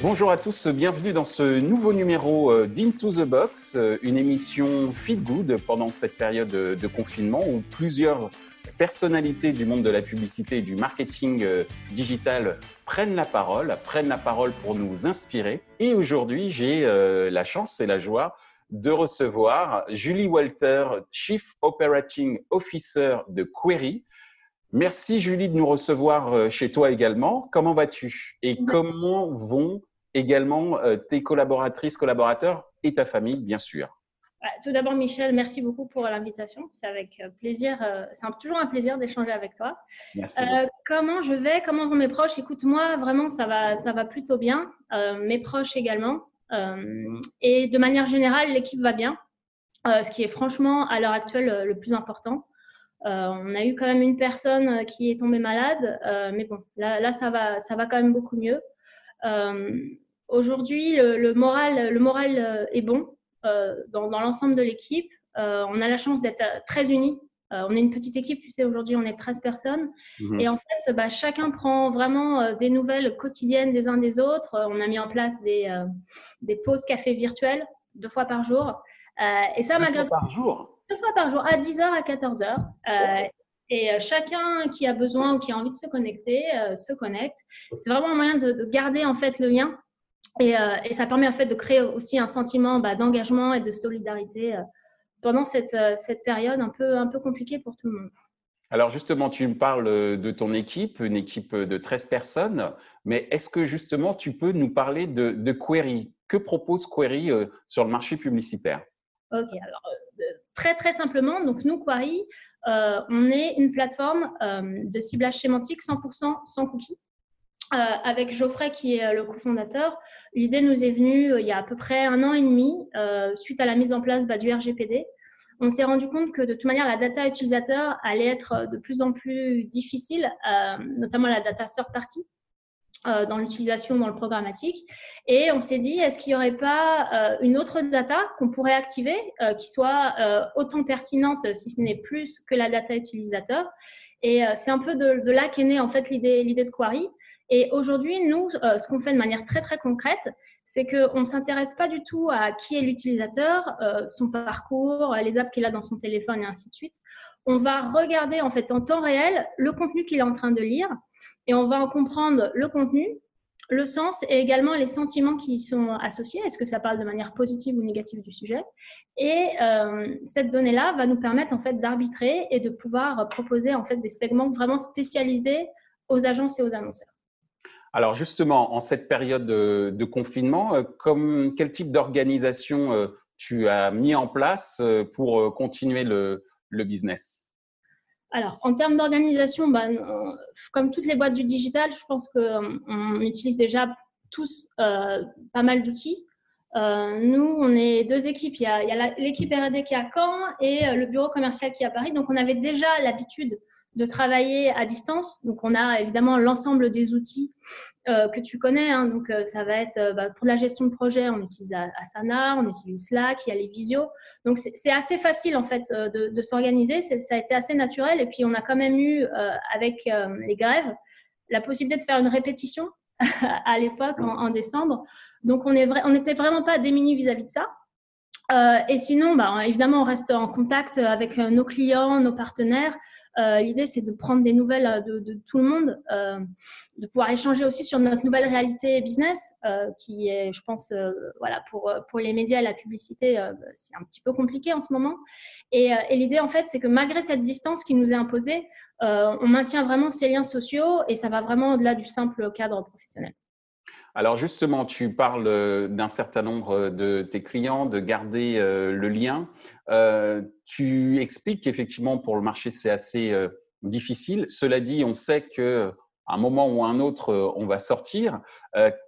Bonjour à tous, bienvenue dans ce nouveau numéro euh, d'Into the Box, euh, une émission feel good pendant cette période de confinement où plusieurs personnalités du monde de la publicité et du marketing euh, digital prennent la parole, prennent la parole pour nous inspirer. Et aujourd'hui, j'ai la chance et la joie de recevoir Julie Walter, Chief Operating Officer de Query. Merci Julie de nous recevoir chez toi également. Comment vas-tu? Et comment vont également euh, tes collaboratrices, collaborateurs et ta famille, bien sûr. Tout d'abord, Michel, merci beaucoup pour l'invitation. C'est avec euh, plaisir. Euh, c'est toujours un plaisir d'échanger avec toi. Merci. comment je vais Comment vont mes proches? Écoute, moi, vraiment, ça va, ça va plutôt bien. mes proches également. et de manière générale, l'équipe va bien. ce qui est franchement, à l'heure actuelle, le plus important. on a eu quand même une personne qui est tombée malade, mais bon, là, là, ça va, ça va quand même beaucoup mieux. Aujourd'hui, le, moral, le moral euh, est bon euh, dans, l'ensemble de l'équipe. Euh, on a la chance d'être très unis. on est une petite équipe, tu sais, aujourd'hui on est 13 personnes. Mhm. Et en fait, bah, chacun prend vraiment des nouvelles quotidiennes des uns des autres. on a mis en place des, des pauses café virtuelles deux fois par jour. et ça, deux malgré fois par jour? Deux fois par jour, à 10h, à 14h. Et chacun qui a besoin ou qui a envie de se connecter se connecte. C'est vraiment un moyen de, de, garder en fait le lien euh, et, ça permet en fait de créer aussi un sentiment bah, d'engagement et de solidarité euh, pendant cette, euh, cette, période un peu, un peu compliquée pour tout le monde. Alors justement, tu me parles de ton équipe, une équipe de 13 personnes, mais est-ce que justement tu peux nous parler de, de Query? Que propose Query sur le marché publicitaire? Ok, alors très très simplement, donc nous, Query, on est une plateforme de ciblage sémantique 100% sans cookies. Euh, avec Geoffrey qui est euh, le cofondateur, l'idée nous est venue euh, il y a à peu près un an et demi suite à la mise en place bah, du RGPD. On s'est rendu compte que de toute manière la data utilisateur allait être de plus en plus difficile, notamment la data third party. dans l'utilisation dans le programmatique. Et on s'est dit, est-ce qu'il n'y aurait pas une autre data qu'on pourrait activer qui soit autant pertinente, si ce n'est plus, que la data utilisateur? Et c'est un peu de, de là qu'est née en fait l'idée de Quarry. Et aujourd'hui, nous, euh, ce qu'on fait de manière très très concrète, c'est qu'on ne s'intéresse pas du tout à qui est l'utilisateur, euh, son parcours, les apps qu'il a dans son téléphone et ainsi de suite. On va regarder en fait en temps réel le contenu qu'il est en train de lire et on va en comprendre le contenu, le sens et également les sentiments qui y sont associés. Est-ce que ça parle de manière positive ou négative du sujet? Et euh, cette donnée-là va nous permettre en fait d'arbitrer et de pouvoir proposer en fait des segments vraiment spécialisés aux agences et aux annonceurs. Alors justement, en cette période de, confinement, euh, quel type d'organisation euh, tu as mis en place euh, pour continuer le, business? Alors, en termes d'organisation, ben, comme toutes les boîtes du digital, je pense qu'on utilise déjà tous pas mal d'outils. nous, on est deux équipes. Il y a, l'équipe R&D qui est à Caen et le bureau commercial qui est à Paris. Donc, on avait déjà l'habitude de travailler à distance. Donc, on a évidemment l'ensemble des outils euh, que tu connais. Hein. Donc, euh, ça va être euh, bah, pour la gestion de projet, on utilise Asana, on utilise Slack, il y a les visios. Donc, c'est assez facile en fait de, s'organiser. Ça a été assez naturel. Et puis, on a quand même eu avec les grèves la possibilité de faire une répétition à l'époque en, décembre. Donc, on n'était vraiment pas démunis vis-à-vis de ça. et sinon, bah, évidemment, on reste en contact avec nos clients, nos partenaires. Euh, l'idée, c'est de prendre des nouvelles euh, de, tout le monde, euh, de pouvoir échanger aussi sur notre nouvelle réalité business, qui est, je pense, voilà, pour, pour les médias et la publicité, c'est un petit peu compliqué en ce moment. Et, et l'idée, en fait, c'est que malgré cette distance qui nous est imposée, on maintient vraiment ces liens sociaux et ça va vraiment au-delà du simple cadre professionnel. Alors justement, tu parles d'un certain nombre de tes clients, de garder le lien. Euh, tu expliques qu'effectivement, pour le marché, c'est assez euh, difficile. Cela dit, on sait que un moment ou un autre, euh, on va sortir.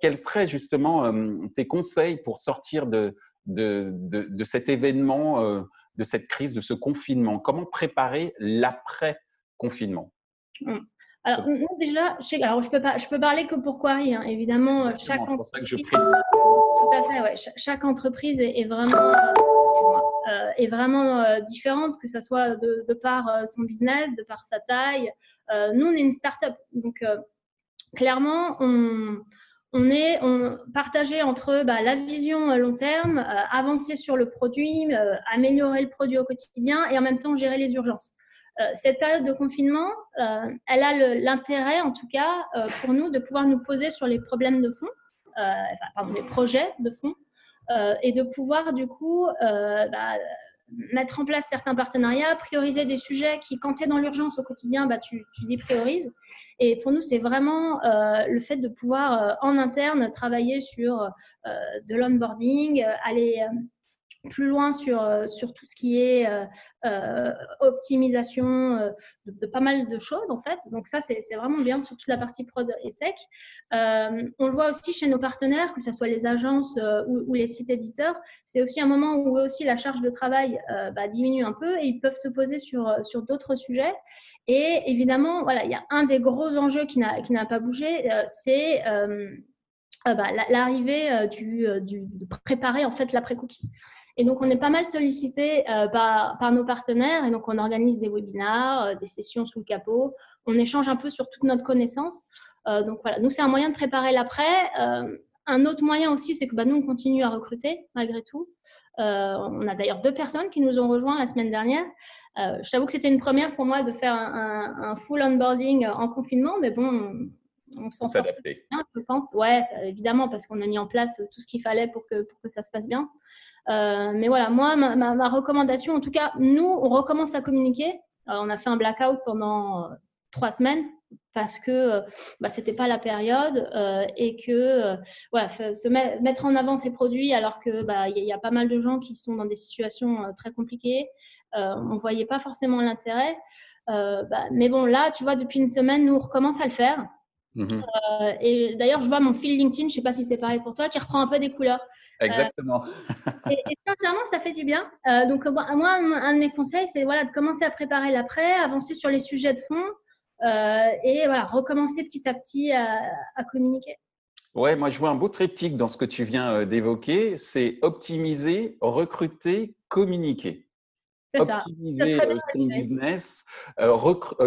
quels seraient justement tes conseils pour sortir de, de, de, cet événement, de cette crise, de ce confinement? Comment préparer l'après-confinement? Mmh. Alors, nous, déjà, je, alors, je peux pas, je peux parler que pour Quarry, hein. évidemment. chaque entreprise, tout à fait, ouais. chaque entreprise est, vraiment, euh, est vraiment euh, différente, que ce soit de, de par euh, son business, de par sa taille. nous, on est une start-up, donc clairement, on, on est on, partagé entre bah, la vision long terme, avancer sur le produit, améliorer le produit au quotidien et en même temps gérer les urgences. Cette période de confinement, elle a l'intérêt, en tout cas, pour nous, de pouvoir nous poser sur les problèmes de fond, pardon, les projets de fond, et de pouvoir, du coup, bah, mettre en place certains partenariats, prioriser des sujets qui, quand tu es dans l'urgence au quotidien, bah, tu, tu dis priorises. Et pour nous, c'est vraiment euh, le fait de pouvoir euh, en interne travailler sur euh, de l'onboarding, aller plus loin sur, euh, sur tout ce qui est euh, euh, optimisation de, pas mal de choses en fait. Donc ça, c'est vraiment bien sur toute la partie prod et tech. on le voit aussi chez nos partenaires, que ce soit les agences ou, les sites éditeurs. C'est aussi un moment où aussi la charge de travail bah, diminue un peu et ils peuvent se poser sur, sur d'autres sujets. Et évidemment, voilà, il y a un des gros enjeux qui n'a pas bougé, c'est bah, l'arrivée du, du, de préparer en fait l'après-cookie. Et donc, on est pas mal sollicité euh, par, nos partenaires. Et donc, on organise des webinars, euh, des sessions sous le capot. On échange un peu sur toute notre connaissance. Euh, donc, voilà, nous, c'est un moyen de préparer l'après. un autre moyen aussi, c'est que bah, nous, on continue à recruter malgré tout. on a d'ailleurs deux personnes qui nous ont rejoints la semaine dernière. je t'avoue que c'était une première pour moi de faire un, full onboarding en confinement, mais bon, on, s'en sort bien, je pense. Ouais, évidemment, parce qu'on a mis en place tout ce qu'il fallait pour que, pour que ça se passe bien. Euh, mais voilà, moi, ma, recommandation, en tout cas, nous, on recommence à communiquer. Euh, on a fait un blackout pendant euh, trois semaines parce que bah, c'était pas la période et que voilà, se mettre en avant ces produits alors que bah, y, a pas mal de gens qui sont dans des situations très compliquées. on voyait pas forcément l'intérêt. Bah, mais bon, là, tu vois, depuis une semaine, nous on recommence à le faire. Mmh et d'ailleurs, je vois mon fil LinkedIn, je sais pas si c'est pareil pour toi, qui reprend un peu des couleurs. Exactement. et, sincèrement, ça fait du bien. Euh, donc, moi, un de mes conseils, c'est voilà, de commencer à préparer l'après, avancer sur les sujets de fond euh, et voilà, recommencer petit à petit à, communiquer. Ouais, moi je vois un beau triptyque dans ce que tu viens euh, d'évoquer, c'est optimiser, recruter, communiquer optimiser son business.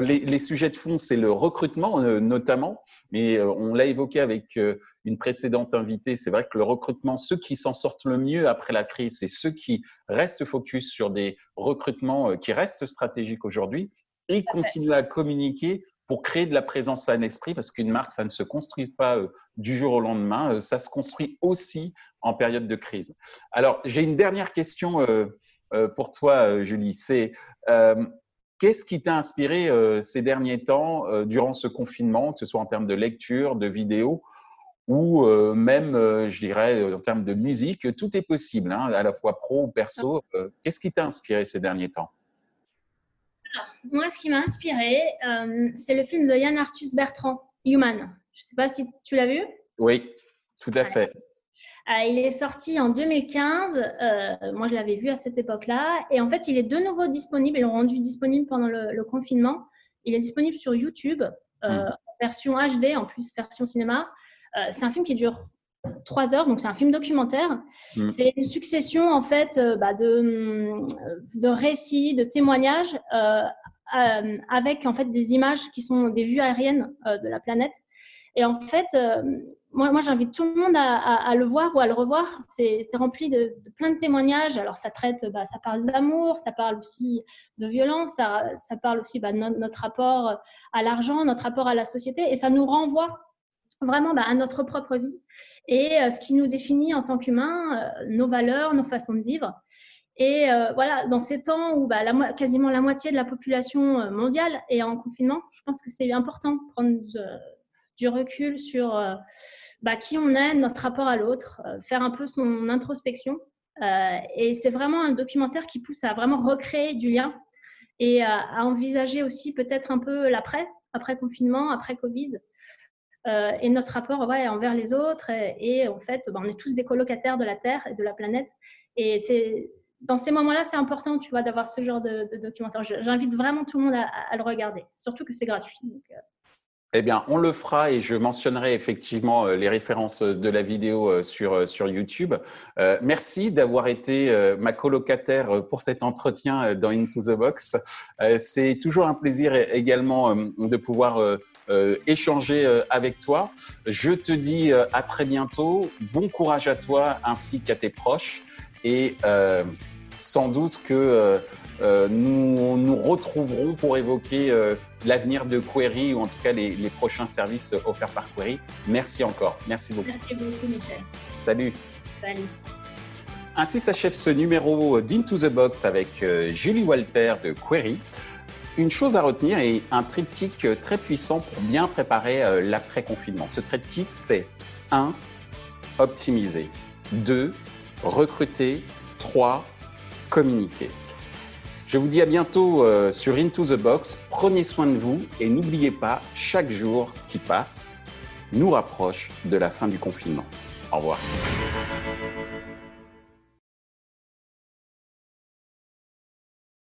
les, sujets de fond, c'est le recrutement notamment, mais on l'a évoqué avec une précédente invitée. C'est vrai que le recrutement, ceux qui s'en sortent le mieux après la crise, c'est ceux qui restent focus sur des recrutements qui restent stratégiques aujourd'hui et continuent à communiquer pour créer de la présence à un esprit, parce qu'une marque, ça ne se construit pas du jour au lendemain, ça se construit aussi en période de crise. Alors, j'ai une dernière question euh, pour toi, Julie. C'est Qu'est-ce qui t'a inspiré ces derniers temps durant ce confinement, que ce soit en termes de lecture, de vidéo ou même, je dirais, en termes de musique Tout est possible, hein, à la fois pro ou perso. Qu'est-ce qui t'a inspiré ces derniers temps? Moi, ce qui m'a inspiré, c'est le film de Yann Arthus Bertrand, Human. Je ne sais pas si tu l'as vu? Oui, tout à fait. Euh, il est sorti en 2015. Euh, moi, je l'avais vu à cette époque-là. Et en fait, il est de nouveau disponible. Ils l'ont rendu disponible pendant le, confinement. Il est disponible sur YouTube, euh, hmm. version HD, en plus, version cinéma. c'est un film qui dure trois heures, donc c'est un film documentaire. Hmm. C'est une succession, en fait, bah, de, de, récits, de témoignages. avec en fait des images qui sont des vues aériennes de la planète. Et en fait, moi, j'invite tout le monde à, le voir ou à le revoir. C'est rempli de, plein de témoignages. Alors, ça traite, bah, ça parle d'amour, ça parle aussi de violence, ça, parle aussi bah, de notre, rapport à l'argent, notre rapport à la société, et ça nous renvoie vraiment bah, à notre propre vie et euh, ce qui nous définit en tant qu'humains, euh, nos valeurs, nos façons de vivre. Et euh, voilà, dans ces temps où quasiment la moitié de la population mondiale est en confinement, je pense que c'est important de prendre du recul sur euh, bah, qui on est, notre rapport à l'autre, euh, faire un peu son introspection. Euh, et c'est vraiment un documentaire qui pousse à vraiment recréer du lien et à, envisager aussi peut-être un peu l'après, après confinement, après Covid. et notre rapport envers les autres. Et, en fait, bah, on est tous des colocataires de la Terre et de la planète. Et c'est dans ces moments-là, c'est important, tu vois, d'avoir ce genre de, documentaire. J'invite vraiment tout le monde à, le regarder, surtout que c'est gratuit. Eh bien, on le fera et je mentionnerai effectivement euh, les références de la vidéo euh, sur, euh, sur YouTube. merci d'avoir été ma colocataire pour cet entretien dans Into the Box. C'est toujours un plaisir également de pouvoir échanger avec toi. Je te dis à très bientôt. Bon courage à toi ainsi qu'à tes proches. Et sans doute que nous nous retrouverons pour évoquer l'avenir de Query ou en tout cas les, les, prochains services offerts par Query. Merci encore. Merci beaucoup. Merci beaucoup, Michel. Salut. Salut. Ainsi s'achève ce numéro d'Into the Box avec euh, Julie Walter de Query. Une chose à retenir et un triptyque très puissant pour bien préparer euh, l'après-confinement. Ce triptyque, c'est 1. Optimiser. 2. Recruter. 3. Communiquer. Je vous dis à bientôt euh, sur Into the Box. Prenez soin de vous et n'oubliez pas, chaque jour qui passe nous rapproche de la fin du confinement. Au revoir.